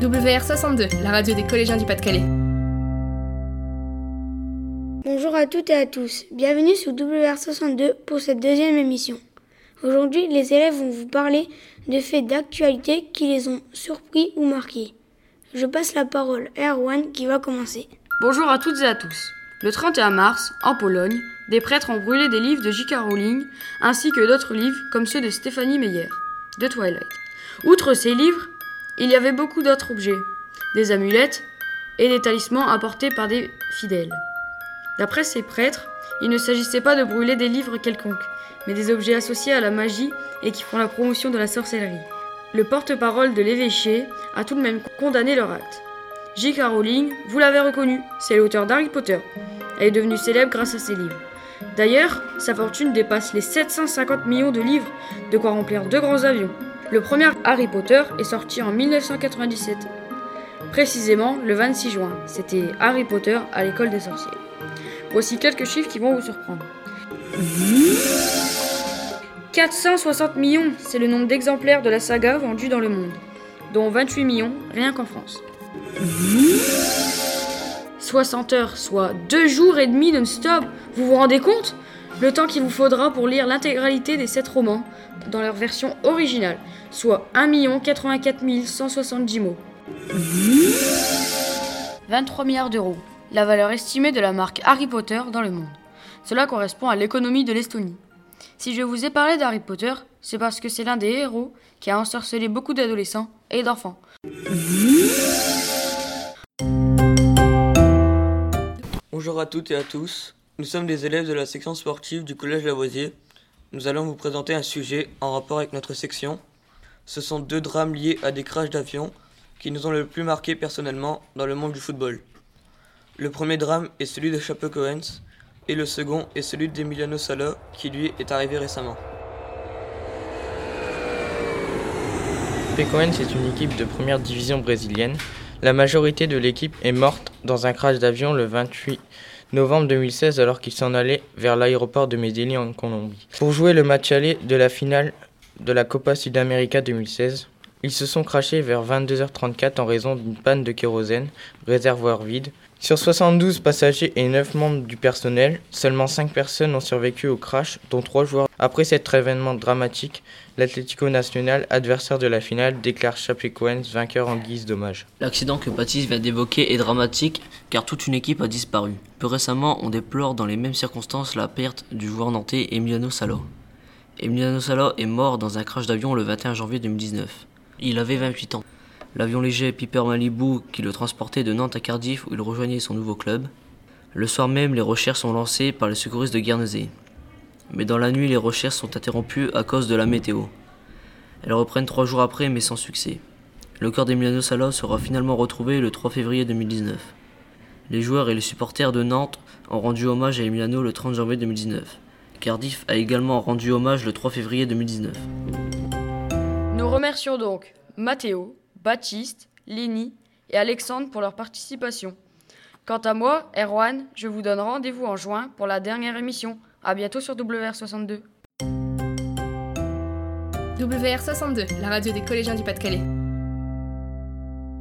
WR62, la radio des collégiens du Pas-de-Calais. Bonjour à toutes et à tous, bienvenue sur WR62 pour cette deuxième émission. Aujourd'hui, les élèves vont vous parler de faits d'actualité qui les ont surpris ou marqués. Je passe la parole à Erwan qui va commencer. Bonjour à toutes et à tous. Le 31 mars, en Pologne, des prêtres ont brûlé des livres de J.K. Rowling ainsi que d'autres livres comme ceux de Stéphanie Meyer, de Twilight. Outre ces livres, il y avait beaucoup d'autres objets, des amulettes et des talismans apportés par des fidèles. D'après ces prêtres, il ne s'agissait pas de brûler des livres quelconques, mais des objets associés à la magie et qui font la promotion de la sorcellerie. Le porte-parole de l'évêché a tout de même condamné leur acte. J.K. Rowling, vous l'avez reconnu, c'est l'auteur d'Harry Potter. Elle est devenue célèbre grâce à ses livres. D'ailleurs, sa fortune dépasse les 750 millions de livres, de quoi remplir deux grands avions. Le premier Harry Potter est sorti en 1997. Précisément le 26 juin. C'était Harry Potter à l'école des sorciers. Voici quelques chiffres qui vont vous surprendre. 460 millions, c'est le nombre d'exemplaires de la saga vendus dans le monde, dont 28 millions rien qu'en France. 60 heures, soit 2 jours et demi non-stop, vous vous rendez compte? Le temps qu'il vous faudra pour lire l'intégralité des 7 romans dans leur version originale, soit 1 84 170 mots. 23 milliards d'euros, la valeur estimée de la marque Harry Potter dans le monde. Cela correspond à l'économie de l'Estonie. Si je vous ai parlé d'Harry Potter, c'est parce que c'est l'un des héros qui a ensorcelé beaucoup d'adolescents et d'enfants. Bonjour à toutes et à tous. Nous sommes des élèves de la section sportive du Collège Lavoisier. Nous allons vous présenter un sujet en rapport avec notre section. Ce sont deux drames liés à des crashs d'avions qui nous ont le plus marqué personnellement dans le monde du football. Le premier drame est celui de Chapecoense et le second est celui d'Emiliano Sala qui lui est arrivé récemment. Chapecoense est une équipe de première division brésilienne. La majorité de l'équipe est morte dans un crash d'avion le 28 novembre 2016 alors qu'ils s'en allaient vers l'aéroport de Medellín en Colombie. Pour jouer le match aller de la finale de la Copa Sudamérica 2016, ils se sont crachés vers 22h34 en raison d'une panne de kérosène, réservoir vide. Sur 72 passagers et 9 membres du personnel, seulement 5 personnes ont survécu au crash, dont 3 joueurs. Après cet événement dramatique, l'Atlético Nacional, adversaire de la finale, déclare Chapecoense vainqueur en guise d'hommage. L'accident que Baptiste vient d'évoquer est dramatique car toute une équipe a disparu. Plus récemment, on déplore dans les mêmes circonstances la perte du joueur nantais Emiliano Sala. Emiliano Sala est mort dans un crash d'avion le 21 janvier 2019. Il avait 28 ans. L'avion léger Piper Malibu qui le transportait de Nantes à Cardiff où il rejoignait son nouveau club. Le soir même, les recherches sont lancées par les secouristes de Guernesey. Mais dans la nuit, les recherches sont interrompues à cause de la météo. Elles reprennent trois jours après, mais sans succès. Le corps d'Emiliano Sala sera finalement retrouvé le 3 février 2019. Les joueurs et les supporters de Nantes ont rendu hommage à Emiliano le 30 janvier 2019. Cardiff a également rendu hommage le 3 février 2019. Nous remercions donc Mathéo, Baptiste, Lénie et Alexandre pour leur participation. Quant à moi, Erwan, je vous donne rendez-vous en juin pour la dernière émission. A bientôt sur WR62. WR62, la radio des collégiens du Pas-de-Calais.